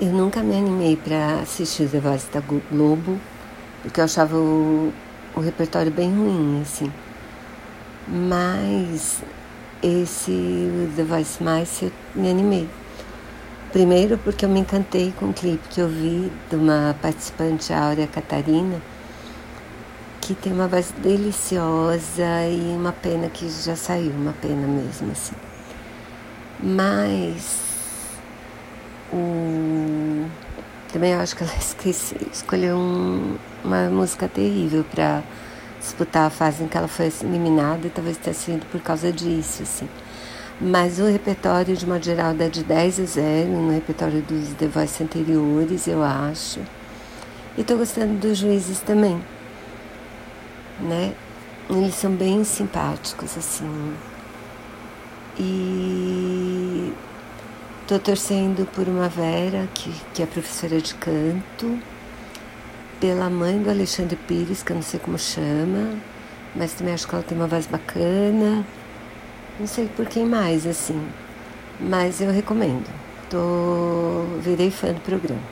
Eu nunca me animei para assistir The Voice da Globo, porque eu achava o, o repertório bem ruim, assim. Mas esse The Voice Mais eu me animei. Primeiro porque eu me encantei com o clipe que eu vi de uma participante, Áurea Catarina, que tem uma voz deliciosa e uma pena que já saiu, uma pena mesmo, assim. Mas o... também acho que ela escolheu um, uma música terrível para disputar a fase em que ela foi eliminada e talvez tenha sido por causa disso, assim. Mas o repertório, de modo geral, dá de 10 a 0 no repertório dos The Voice anteriores, eu acho. E tô gostando dos juízes também, né? Eles são bem simpáticos, assim. E tô torcendo por uma Vera, que, que é professora de canto, pela mãe do Alexandre Pires, que eu não sei como chama, mas também acho que ela tem uma voz bacana. Não sei por quem mais, assim. Mas eu recomendo. Tô... Virei fã do programa.